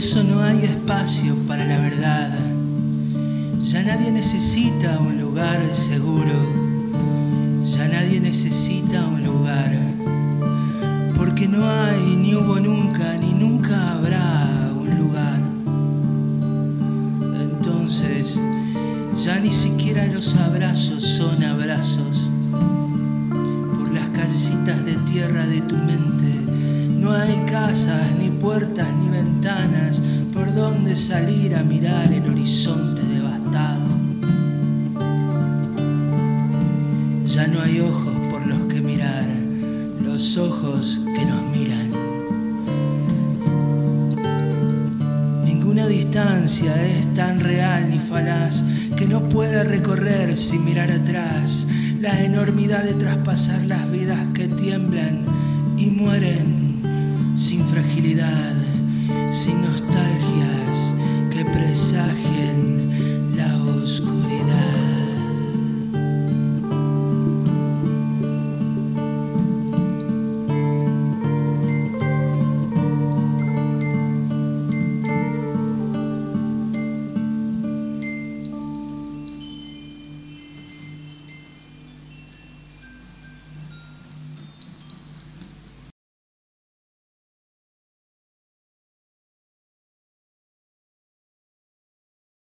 eso no hay espacio para la verdad. Ya nadie necesita un lugar seguro. Ya nadie necesita un lugar. Porque no hay, ni hubo nunca, ni nunca habrá un lugar. Entonces, ya ni siquiera los abrazos son abrazos. De tierra de tu mente no hay casas, ni puertas, ni ventanas por donde salir a mirar el horizonte devastado. Ya no hay ojos por los que mirar, los ojos que nos miran. Ninguna distancia es tan real ni falaz que no puede recorrer sin mirar atrás la enormidad de traspasar las vidas que tiemblan y mueren sin fragilidad, sin